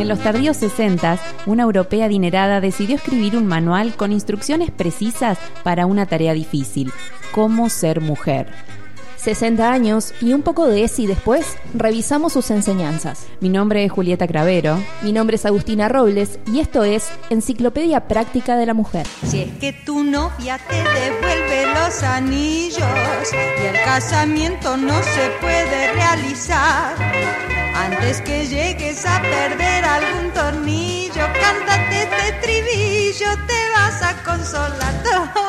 En los tardíos 60, una europea adinerada decidió escribir un manual con instrucciones precisas para una tarea difícil, cómo ser mujer. 60 años y un poco de ese y después revisamos sus enseñanzas. Mi nombre es Julieta Cravero. Mi nombre es Agustina Robles y esto es Enciclopedia Práctica de la Mujer. Si es que tu novia te devuelve los anillos y el casamiento no se puede realizar, antes que llegues a perder algún tornillo, cántate este estribillo, te vas a consolar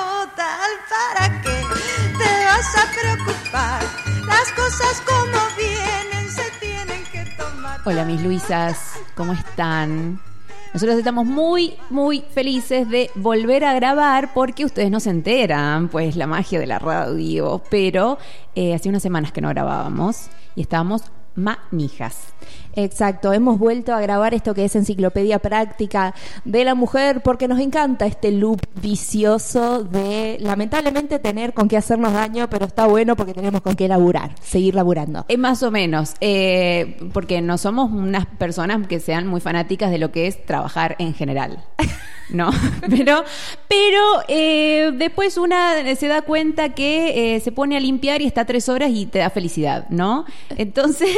a preocupar. Las cosas como vienen se tienen que tomar. Hola mis Luisas, ¿cómo están? Nosotros estamos muy, muy felices de volver a grabar porque ustedes no se enteran, pues la magia de la radio, pero eh, hace unas semanas que no grabábamos y estábamos manijas. Exacto, hemos vuelto a grabar esto que es Enciclopedia Práctica de la Mujer porque nos encanta este loop vicioso de lamentablemente tener con qué hacernos daño, pero está bueno porque tenemos con qué laburar, seguir laburando. Es más o menos, eh, porque no somos unas personas que sean muy fanáticas de lo que es trabajar en general. No, pero, pero eh, después una se da cuenta que eh, se pone a limpiar y está tres horas y te da felicidad, ¿no? Entonces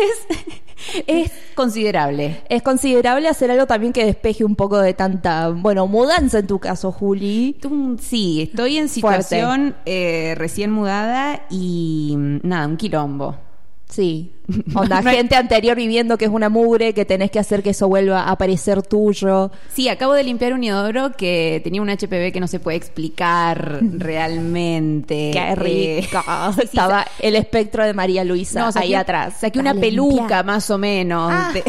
es considerable. Es considerable hacer algo también que despeje un poco de tanta, bueno, mudanza en tu caso, Juli. Sí, estoy en situación eh, recién mudada y mm, nada, un quilombo. Sí. No hay- gente anterior viviendo que es una mugre, que tenés que hacer que eso vuelva a parecer tuyo. Sí, acabo de limpiar un inodoro que tenía un HPV que no se puede explicar realmente. Qué Eh, rico. sí, Estaba el espectro de María Luisa No, ahí saqué- atrás. Saqué una peluca limpia. más o menos. Ah. de-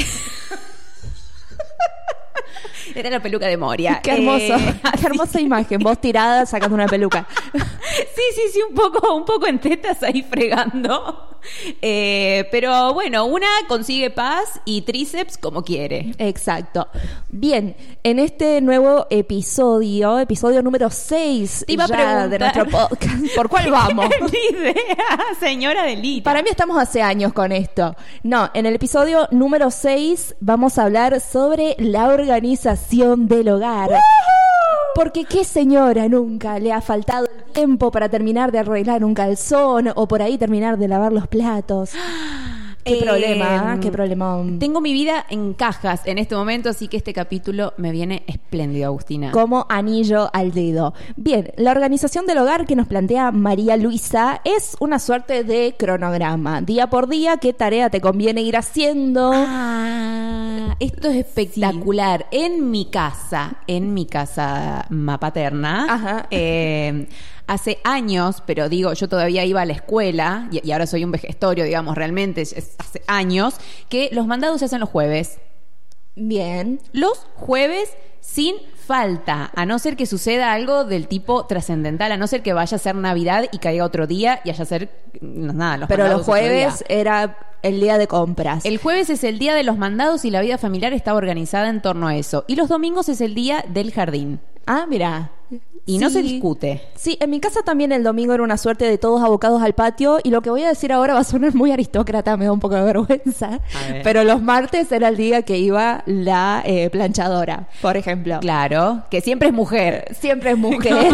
Era la peluca de Moria. Qué hermoso. Eh, Qué hermosa imagen. Vos tirada sacando una peluca. sí, sí, sí, un poco, un poco en tetas ahí fregando. Eh, pero bueno, una consigue paz y tríceps como quiere. Exacto. Bien, en este nuevo episodio, episodio número 6 Te iba a de nuestro podcast, ¿por cuál vamos? Ni idea, señora Delita. Para mí estamos hace años con esto. No, en el episodio número 6 vamos a hablar sobre la organización del hogar. Porque qué señora nunca le ha faltado el tiempo para terminar de arreglar un calzón o por ahí terminar de lavar los platos. Qué Eh, problema, ¿eh? qué problema. Tengo mi vida en cajas en este momento, así que este capítulo me viene espléndido, Agustina. como anillo al dedo. Bien, la organización del hogar que nos plantea María Luisa es una suerte de cronograma. Día por día, qué tarea te conviene ir haciendo. Ah, esto es espectacular. En mi casa, en mi casa ma- paterna, Ajá. eh, hace años, pero digo, yo todavía iba a la escuela y, y ahora soy un vejestorio, digamos, realmente es- hace años, que los mandados se hacen los jueves. Bien. Los jueves sin falta, a no ser que suceda algo del tipo trascendental, a no ser que vaya a ser Navidad y caiga otro día y haya a ser no, nada, los Pero los jueves era el día de compras. El jueves es el día de los mandados y la vida familiar está organizada en torno a eso. Y los domingos es el día del jardín. Ah, mira. Y no se discute. Sí, en mi casa también el domingo era una suerte de todos abocados al patio y lo que voy a decir ahora va a sonar muy aristócrata, me da un poco de vergüenza. Pero los martes era el día que iba la eh, planchadora, por ejemplo. Claro, que siempre es mujer. Siempre es mujer.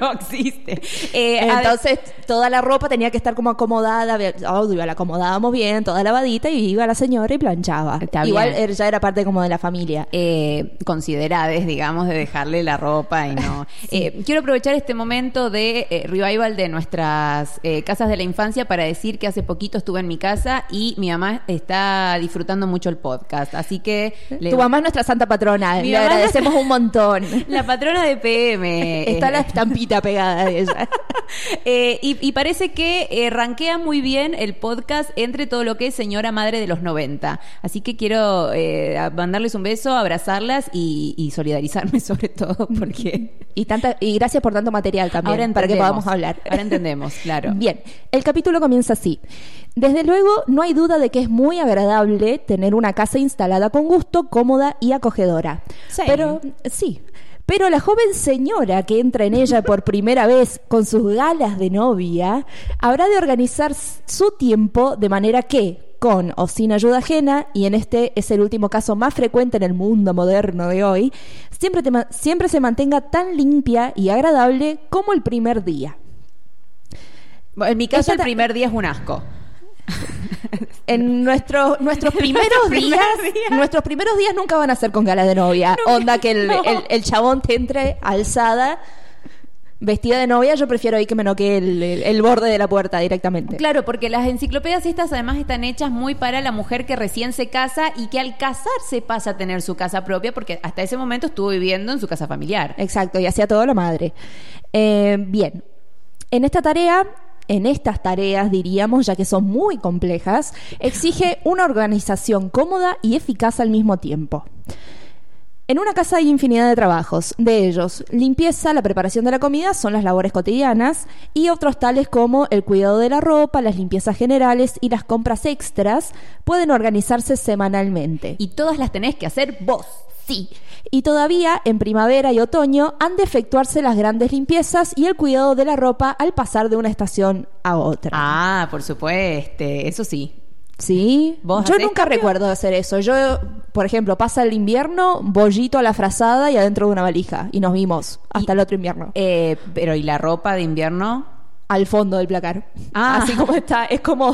No, no existe. Eh, a- Entonces, toda la ropa tenía que estar como acomodada. Obvio, la acomodábamos bien, toda lavadita, y iba la señora y planchaba. Está Igual bien. ya era parte como de la familia. eh, considerades, digamos, de dejarle la ropa y no. Eh, quiero aprovechar este momento de eh, revival de nuestras eh, casas de la infancia para decir que hace poquito estuve en mi casa y mi mamá está disfrutando mucho el podcast. Así que le- Tu mamá es nuestra santa patrona, Mi le agradecemos un montón. la patrona de PM. Está eh, la estampita pegada de ella. Eh, y, y parece que eh, rankea muy bien el podcast entre todo lo que es señora madre de los 90. Así que quiero eh, mandarles un beso, abrazarlas y, y solidarizarme sobre todo porque Y, tanta, y gracias por tanto material también, ahora para que podamos hablar. Ahora entendemos, claro. Bien, el capítulo comienza así. Desde luego, no hay duda de que es muy agradable tener una casa instalada con gusto, cómoda y acogedora. Sí. Pero sí. Pero la joven señora que entra en ella por primera vez con sus galas de novia habrá de organizar su tiempo de manera que, con o sin ayuda ajena, y en este es el último caso más frecuente en el mundo moderno de hoy, siempre, te siempre se mantenga tan limpia y agradable como el primer día. En mi caso, Esta el primer día es un asco. En nuestro- nuestros primeros Primer días, día. nuestros primeros días nunca van a ser con gala de novia. Onda que el, no. el- el chabón te entre alzada, vestida de novia. Yo prefiero ahí que me noquee el, el- el borde de la puerta directamente. Claro, porque las enciclopedias estas además están hechas muy para la mujer que recién se casa y que al casarse pasa a tener su casa propia porque hasta ese momento estuvo viviendo en su casa familiar. Exacto, y hacía todo la madre. Eh, bien, en esta tarea, en estas tareas diríamos, ya que son muy complejas, exige una organización cómoda y eficaz al mismo tiempo. En una casa hay infinidad de trabajos. De ellos, limpieza, la preparación de la comida son las labores cotidianas y otros tales como el cuidado de la ropa, las limpiezas generales y las compras extras pueden organizarse semanalmente. Y todas las tenés que hacer vos. Sí. Y todavía en primavera y otoño han de efectuarse las grandes limpiezas y el cuidado de la ropa al pasar de una estación a otra. Ah, por supuesto, eso sí. ¿Sí? ¿Vos Yo nunca cambio? recuerdo hacer eso. Yo, por ejemplo, pasa el invierno, bollito a la frazada y adentro de una valija. Y nos vimos hasta Y- el otro invierno. Eh, pero ¿y la ropa de invierno? Al fondo del placar. Ah. Así como está. Es como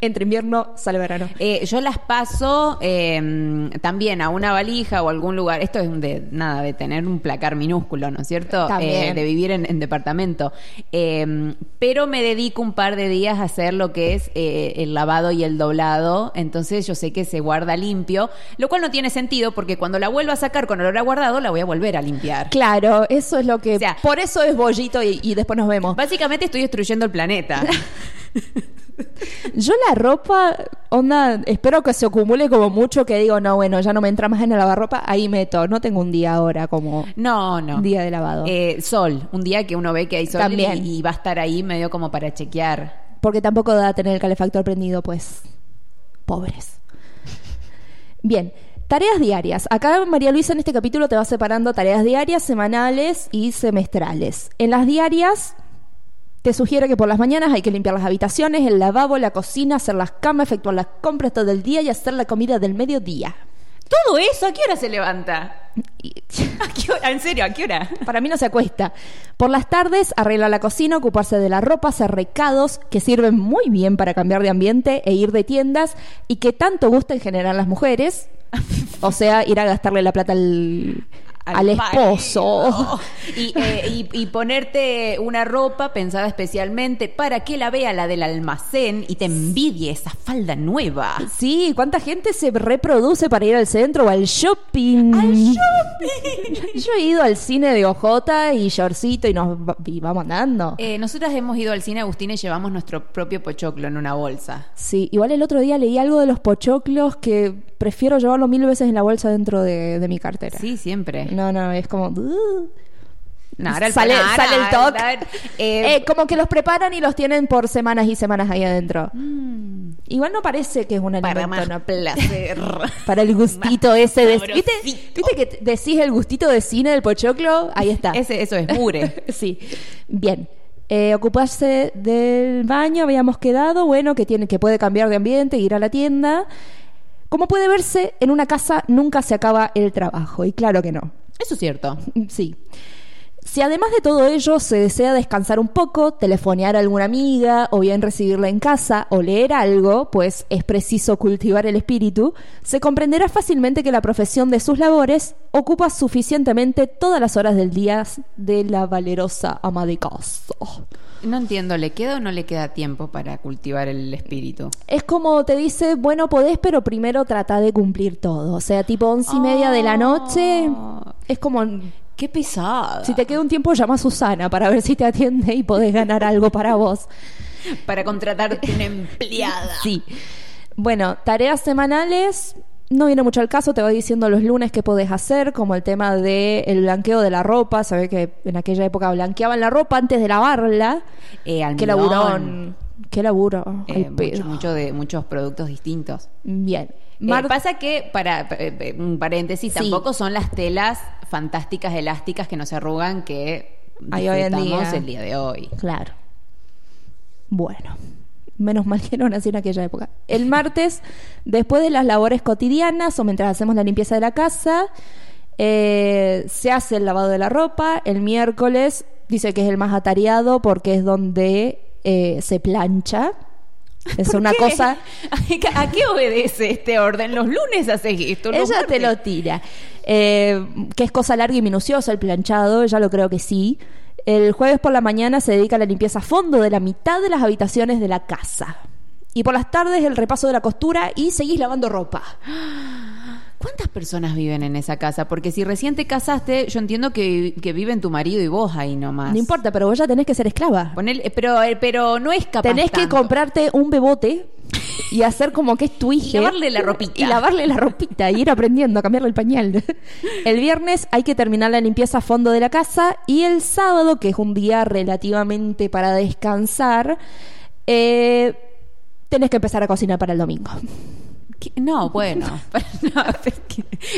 entre invierno sale verano. Eh, yo las paso eh, también a una valija o algún lugar. Esto es de nada, de tener un placar minúsculo, ¿no es cierto? Eh, de vivir en, en departamento. Eh, pero me dedico un par de días a hacer lo que es eh, el lavado y el doblado. Entonces yo sé que se guarda limpio, lo cual no tiene sentido porque cuando la vuelva a sacar con olor a guardado, la voy a volver a limpiar. Claro, eso es lo que. O sea- por eso es bollito y, y después nos vemos. Básicamente estoy destruyendo el planeta. Yo la ropa, onda, espero que se acumule como mucho que digo, no, bueno, ya no me entra más en el lavarropa, ahí meto. No tengo un día ahora como No, no. día de lavado. Eh, sol, un día que uno ve que hay sol También. Y, y va a estar ahí medio como para chequear. Porque tampoco da tener el calefactor prendido, pues. Pobres. Bien. Tareas diarias. Acá María Luisa en este capítulo te va separando tareas diarias, semanales y semestrales. En las diarias te sugiere que por las mañanas hay que limpiar las habitaciones, el lavabo, la cocina, hacer las camas, efectuar las compras todo el día y hacer la comida del mediodía. Todo eso, ¿a qué hora se levanta? ¿A qué hora? ¿En serio? ¿A qué hora? Para mí no se acuesta. Por las tardes, arregla la cocina, ocuparse de la ropa, hacer recados que sirven muy bien para cambiar de ambiente e ir de tiendas y que tanto gusta en general las mujeres. O sea, ir a gastarle la plata al, al esposo. Y, eh, y- y ponerte una ropa pensada especialmente para que la vea la del almacén y te envidie esa falda nueva. Sí, ¿cuánta gente se reproduce para ir al centro o al shopping? ¡Al shopping! Yo he ido al cine de Ojota y shortcito y nos y vamos andando. Eh, nosotras hemos ido al cine Agustín y llevamos nuestro propio pochoclo en una bolsa. Sí, igual el otro día leí algo de los pochoclos que prefiero llevarlo mil veces en la bolsa dentro de, de mi cartera. Sí, siempre. No, no, es como... "Uh". No, ahora el sale, pan- sale el ahora- toque. eh, Eh, como que los preparan y los tienen por semanas y semanas ahí adentro. mm, Igual no parece que es un para alimento, más ¿no? placer. Para el gustito Más ese de... ¿Viste, ¿Viste que decís el gustito de cine del pochoclo? Ahí está. Ese, eso es mure. sí. Bien. Eh, ocuparse del baño, habíamos quedado, bueno, que tiene, que puede cambiar de ambiente, ir a la tienda. Como puede verse, en una casa nunca se acaba el trabajo, y claro que no. Eso es cierto. Sí. Si además de todo ello se desea descansar un poco, telefonear a alguna amiga o bien recibirla en casa o leer algo, pues es preciso cultivar el espíritu, se comprenderá fácilmente que la profesión de sus labores ocupa suficientemente todas las horas del día de la valerosa ama de casa. No entiendo, ¿le queda o no le queda tiempo para cultivar el espíritu? Es como te dice, bueno, podés, pero primero trata de cumplir todo. O sea, tipo once y media de la noche, es como... Qué pesada. Si te queda un tiempo, llama a Susana para ver si te atiende y podés ganar algo para vos. Para contratarte una empleada. Sí. Bueno, tareas semanales. No viene mucho al caso, te voy diciendo los lunes qué podés hacer, como el tema del el blanqueo de la ropa. Sabés que en aquella época blanqueaban la ropa antes de lavarla. Eh, Qué laburón. Qué laburo. Eh, mucho, mucho de muchos productos distintos. Bien. Eh, Mar- pasa que, para eh, eh, un paréntesis, Sí. tampoco son las telas fantásticas elásticas que no se arrugan que hoy en día. el día de hoy. Claro. Bueno. Menos mal que no nací en aquella época. El martes, después de las labores cotidianas o mientras hacemos la limpieza de la casa, eh, se hace el lavado de la ropa. El miércoles dice que es el más atareado porque es donde eh, se plancha. Es una ¿Qué? cosa... ¿A qué obedece este orden? Los lunes haces esto. Ella te martes- lo tira. Eh, que es cosa larga y minuciosa el planchado, ya lo creo que sí. El jueves por la mañana se dedica a la limpieza a fondo de la mitad de las habitaciones de la casa. Y por las tardes el repaso de la costura y seguís lavando ropa. ¿Cuántas personas viven en esa casa? Porque si recién te casaste, yo entiendo que, que viven tu marido y vos ahí nomás. No importa, pero vos ya tenés que ser esclava. Eh, pero, eh, pero no es capaz tenés que comprarte un bebote y hacer como que es tu hija. lavarle la ropita. Y lavarle la ropita y ir aprendiendo a cambiarle el pañal. El viernes hay que terminar la limpieza a fondo de la casa y el sábado, que es un día relativamente para descansar, eh, tenés que empezar a cocinar para el domingo. ¿Qué? No, bueno. No,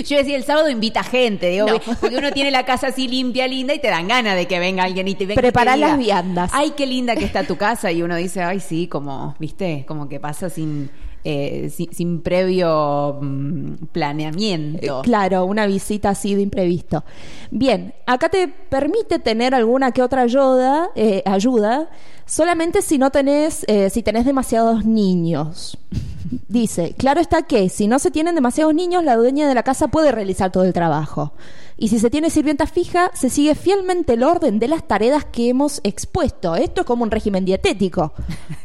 yo decía, el sábado invita gente, digo, No. porque uno tiene la casa así limpia, linda, y te dan ganas de que venga alguien y te venga diga, las viandas. Ay, qué linda que está tu casa. Y uno dice, ay, sí, como, viste, como que pasa sin, eh, sin, sin previo mm, planeamiento. Eh, Claro, una visita así de imprevisto. Bien, acá te permite tener alguna que otra ayuda, eh, ayuda solamente si no tenés, eh, si tenés demasiados niños. Dice, claro está que si no se tienen demasiados niños, la dueña de la casa puede realizar todo el trabajo. Y si se tiene sirvienta fija, se sigue fielmente el orden de las tareas que hemos expuesto. Esto es como un régimen dietético.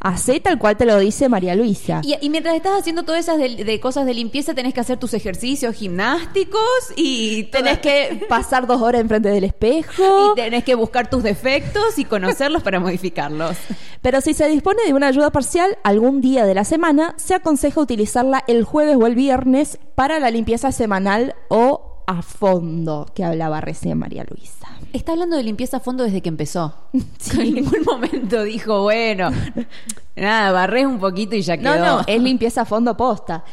Hacé tal cual te lo dice María Luisa. Y, y mientras estás haciendo todas esas de, de cosas de limpieza, tenés que hacer tus ejercicios gimnásticos y Tenés que pasar dos horas enfrente del espejo. y tenés que buscar tus defectos y conocerlos para modificarlos. Pero si se dispone de una ayuda parcial algún día de la semana, se aconseja utilizarla el jueves o el viernes para la limpieza semanal o a fondo, que hablaba recién María Luisa. Está hablando de limpieza a fondo desde que empezó. En ningún momento dijo, bueno, nada, barrés un poquito y ya quedó. No, no, es limpieza a fondo posta.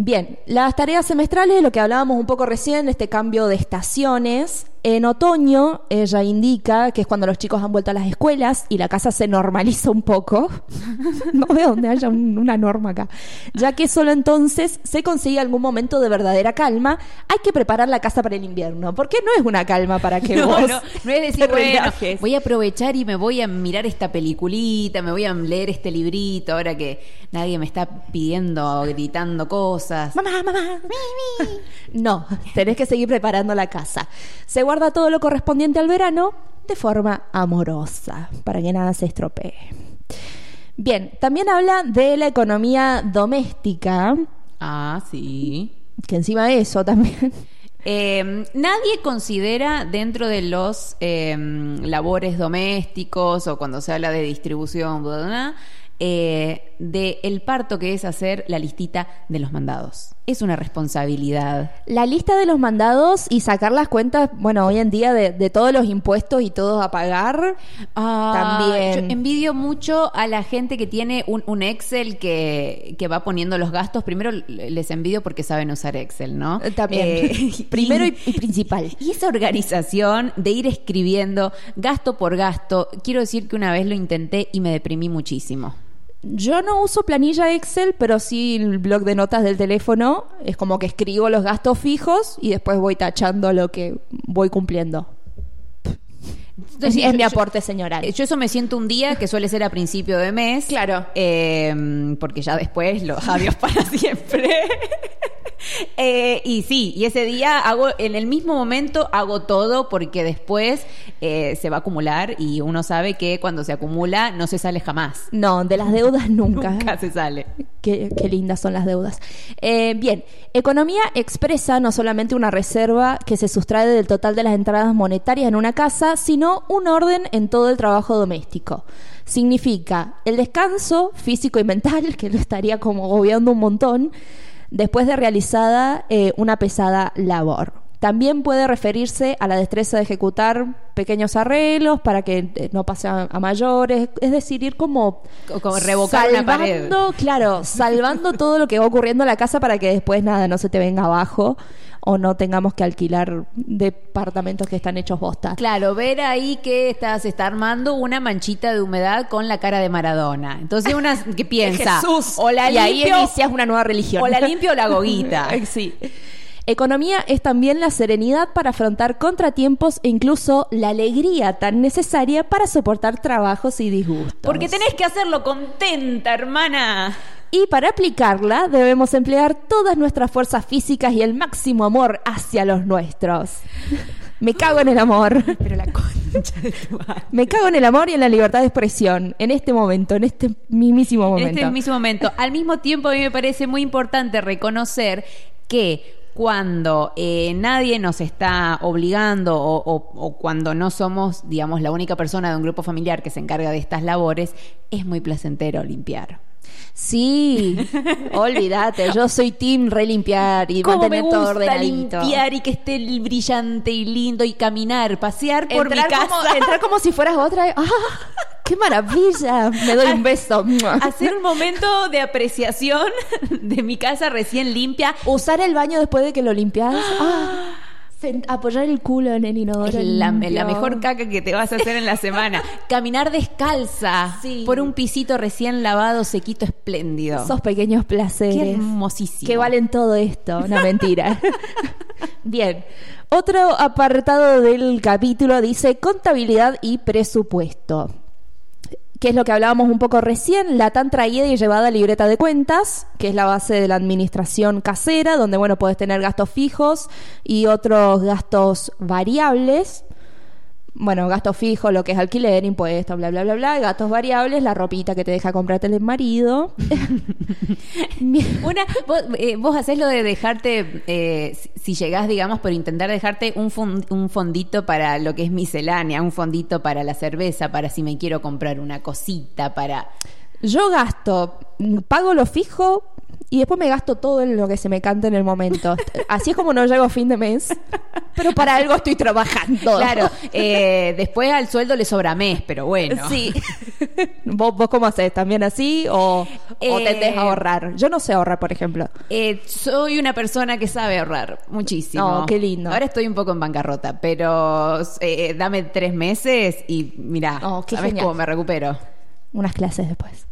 Bien, las tareas semestrales, lo que hablábamos un poco recién, este cambio de estaciones. En otoño, ella indica que es cuando los chicos han vuelto a las escuelas y la casa se normaliza un poco. no veo donde haya un- una norma acá. Ya que solo entonces se consigue algún momento de verdadera calma. Hay que preparar la casa para el invierno, porque no es una calma para que No, vos no, no es decir, bueno, voy a aprovechar y me voy a mirar esta peliculita, me voy a leer este librito, ahora que nadie me está pidiendo, gritando cosas. Mamá, mamá. No, tenés que seguir preparando la casa. Se guarda todo lo correspondiente al verano de forma amorosa, para que nada se estropee. Bien, también habla de la economía doméstica, Ah, sí. que encima de eso también. Eh, nadie considera dentro de los eh, labores domésticos o cuando se habla de distribución, bla, bla, bla, eh, de el parto que es hacer la listita de los mandados. Es una responsabilidad. La lista de los mandados y sacar las cuentas, bueno, hoy en día de, de todos los impuestos y todos a pagar. Ah, También. Yo envidio mucho a la gente que tiene un, un Excel que, que va poniendo los gastos. Primero les envidio porque saben usar Excel, ¿no? Eh, También. Eh, Primero y, y principal. Y esa organización de ir escribiendo gasto por gasto, quiero decir que una vez lo intenté y me deprimí muchísimo. Yo no uso planilla Excel, pero sí el blog de notas del teléfono. Es como que escribo los gastos fijos y después voy tachando lo que voy cumpliendo. Es, es mi aporte señoral. Yo eso me siento un día que suele ser a principio de mes. Claro. Eh, porque ya después los adiós para siempre. Eh, y sí, y ese día hago, en el mismo momento hago todo porque después eh, se va a acumular y uno sabe que cuando se acumula no se sale jamás. No, de las deudas nunca. Nunca se sale. Qué, qué lindas son las deudas. Eh, bien, economía expresa no solamente una reserva que se sustrae del total de las entradas monetarias en una casa, sino un orden en todo el trabajo doméstico. Significa el descanso físico y mental, que lo estaría como agobiando un montón, después de realizada eh, una pesada labor. También puede referirse a la destreza de ejecutar pequeños arreglos para que eh, no pase a, a mayores, es decir, ir como, como revocar una pared. salvando, claro, salvando todo lo que va ocurriendo en la casa para que después nada no se te venga abajo o no tengamos que alquilar departamentos que están hechos bosta. Claro, ver ahí que está, se está armando una manchita de humedad con la cara de Maradona. Entonces una que piensa, Jesús. o la y ahí limpio, inicias una nueva religión. o la limpio o la goguita. sí. Economía es también la serenidad para afrontar contratiempos e incluso la alegría tan necesaria para soportar trabajos y disgustos. Porque tenés que hacerlo contenta, hermana. Y para aplicarla debemos emplear todas nuestras fuerzas físicas y el máximo amor hacia los nuestros. Me cago en el amor. Pero la concha de tu madre. Me cago en el amor y en la libertad de expresión. En este momento, en este mismísimo En momento. este mismo momento. Al mismo tiempo, a mí me parece muy importante reconocer que cuando eh, nadie nos está obligando o, o- o cuando no somos, digamos, la única persona de un grupo familiar que se encarga de estas labores, es muy placentero limpiar. Sí, olvídate, yo soy team relimpiar y Cómo me mantener todo gusta ordenadito. limpiar y que esté brillante y lindo y caminar, pasear por entrar mi casa. Como, entrar como si fueras otra. ¡Ah! ¡Qué maravilla! Me doy un beso. Hacer un momento de apreciación de mi casa recién limpia. Usar el baño después de que lo limpias. Ah, apoyar el culo en el inodoro. Es la, mejor caca que te vas a hacer en la semana. Caminar descalza Sí. por un pisito recién lavado, sequito, espléndido. Esos pequeños placeres. Qué hermosísimo. Que valen todo esto. No, mentira. Bien. Otro apartado del capítulo dice contabilidad y presupuesto. Que es lo que hablábamos un poco recién, la tan traída y llevada libreta de cuentas, que es la base de la administración casera, donde, bueno, puedes tener gastos fijos y otros gastos variables. Bueno, gastos fijos, lo que es alquiler, impuestos, bla, bla, bla, bla. Gastos variables, la ropita que te deja comprarte el marido. Una, vos, eh, vos hacés lo de dejarte, eh, si, llegás, digamos, por intentar dejarte un, fon- un fondito para lo que es miscelánea, un fondito para la cerveza, para si me quiero comprar una cosita, para... Yo gasto, pago lo fijo y después me gasto todo en lo que se me canta en el momento. Así es como no llego a fin de mes, pero para algo estoy trabajando. Claro, eh, después al sueldo le sobra mes, pero bueno. Sí. ¿Vos, ¿Vos cómo haces? ¿También así o, o Eh, tendés a ahorrar? Yo no sé ahorrar, por ejemplo. Eh, soy una persona que sabe ahorrar muchísimo. Oh, qué lindo. Ahora estoy un poco en bancarrota, pero eh, dame tres meses y mira, Oh, ¿sabes genial. cómo me recupero? Unas clases después.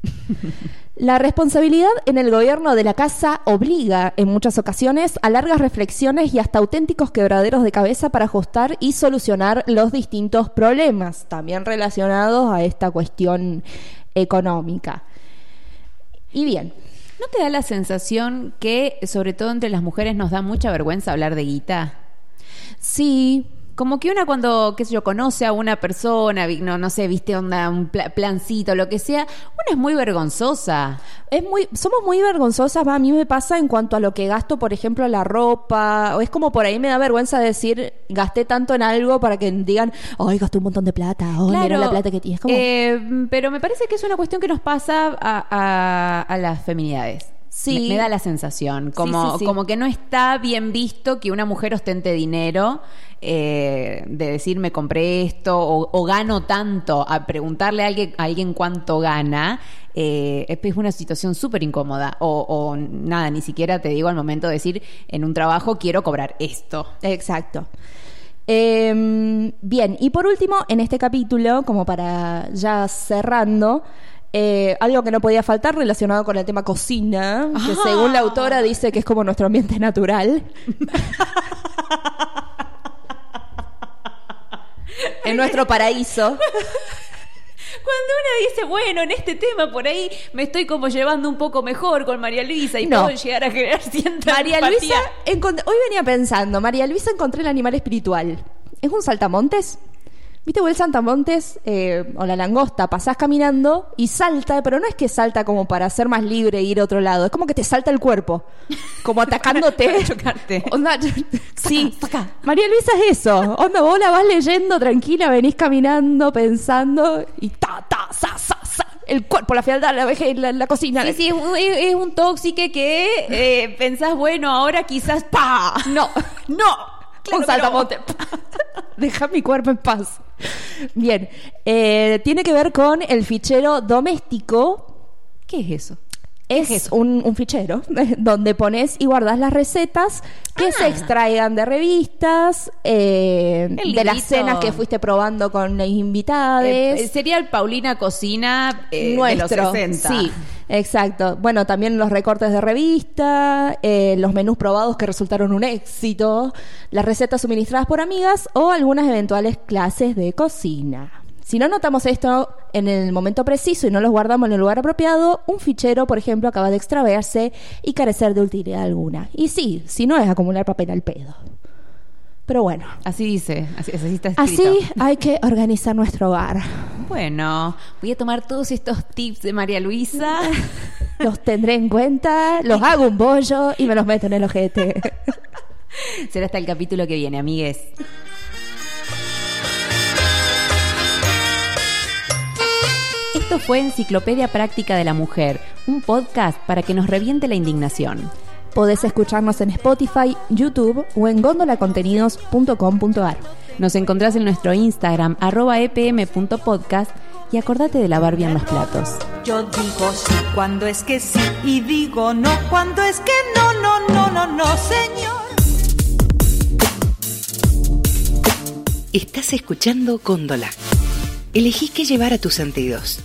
La responsabilidad en el gobierno de la casa obliga, en muchas ocasiones, a largas reflexiones y hasta auténticos quebraderos de cabeza para ajustar y solucionar los distintos problemas, también relacionados a esta cuestión económica. Y bien, ¿No te da la sensación que, sobre todo entre las mujeres, nos da mucha vergüenza hablar de guita? sí, Como que una cuando, qué sé yo, conoce a una persona, no, no sé, viste onda, un pla- plancito, lo que sea, una es muy vergonzosa. es muy, somos muy vergonzosas, va, a mí me pasa en cuanto a lo que gasto, por ejemplo, la ropa, o es como por ahí me da vergüenza decir, gasté tanto en algo para que digan, ay, gasté un montón de plata, oh, mira la plata que tienes. Como, eh, pero me parece que es una cuestión que nos pasa a, a- a las feminidades. Sí. Me, me da la sensación, como, sí, sí. como que no está bien visto que una mujer ostente dinero, eh, de decir me compré esto o, o gano tanto, a preguntarle a alguien, a alguien cuánto gana, eh, es una situación súper incómoda. O, o nada, ni siquiera te digo al momento de decir en un trabajo quiero cobrar esto. Exacto. Eh, bien, y por último, en este capítulo, como para ya cerrando, eh, algo que no podía faltar relacionado con el tema cocina, que Ah. según la autora dice que es como nuestro ambiente natural. en nuestro paraíso. Cuando una dice, bueno, en este tema por ahí me estoy como llevando un poco mejor con María Luisa y No. puedo llegar a crear cierta María empatía. Luisa, hoy venía pensando, María Luisa encontré el animal espiritual. ¿Es un saltamontes? ¿Viste vos el saltamontes eh, o la langosta? Pasás caminando y salta, pero no es que salta como para ser más libre e ir a otro lado, es como que te salta el cuerpo, como atacándote. Para chocarte. Onda, sí, saca. María Luisa es eso. Onda, vos la vas leyendo tranquila, venís caminando, pensando y ta, ta, sa, sa, sa. El cuerpo, la fealdad, la vejez, la, la cocina. Sí, sí, es un, es- es un tóxico que eh, pensás, bueno, ahora quizás, ¡pa! No, ¡No! Claro, un saltamonte. Deja mi cuerpo en paz. Bien, eh, tiene que ver con el fichero doméstico. ¿Qué es eso? Es, un, un fichero donde pones y guardas las recetas que Ah. se extraigan de revistas, eh, de las cenas que fuiste probando con las invitadas. Eh, sería el Paulina Cocina eh, nuestro. de los 60. Sí, exacto. Bueno, también los recortes de revista, eh, los menús probados que resultaron un éxito, las recetas suministradas por amigas o algunas eventuales clases de cocina. Si no notamos esto en el momento preciso y no los guardamos en el lugar apropiado, un fichero, por ejemplo, acaba de extraverse y carecer de utilidad alguna. Y sí, si no es acumular papel al pedo. Pero bueno, Así dice, así, así está escrito. así hay que organizar nuestro hogar. Bueno, voy a tomar todos estos tips de María Luisa. Los tendré en cuenta, los hago un bollo y me los meto en el ojete. Será hasta el capítulo que viene, amigues. Esto fue Enciclopedia Práctica de la Mujer, un podcast para que nos reviente la indignación. Podés escucharnos en Spotify, YouTube o en gondolacontenidos.com.ar. Nos encontrás en nuestro Instagram, arroba epm.podcast, y acordate de lavar bien los platos. Yo digo sí cuando es que sí y digo no cuando es que no, no, no, no, no, señor. Estás escuchando Góndola. Elegí qué llevar a tus sentidos.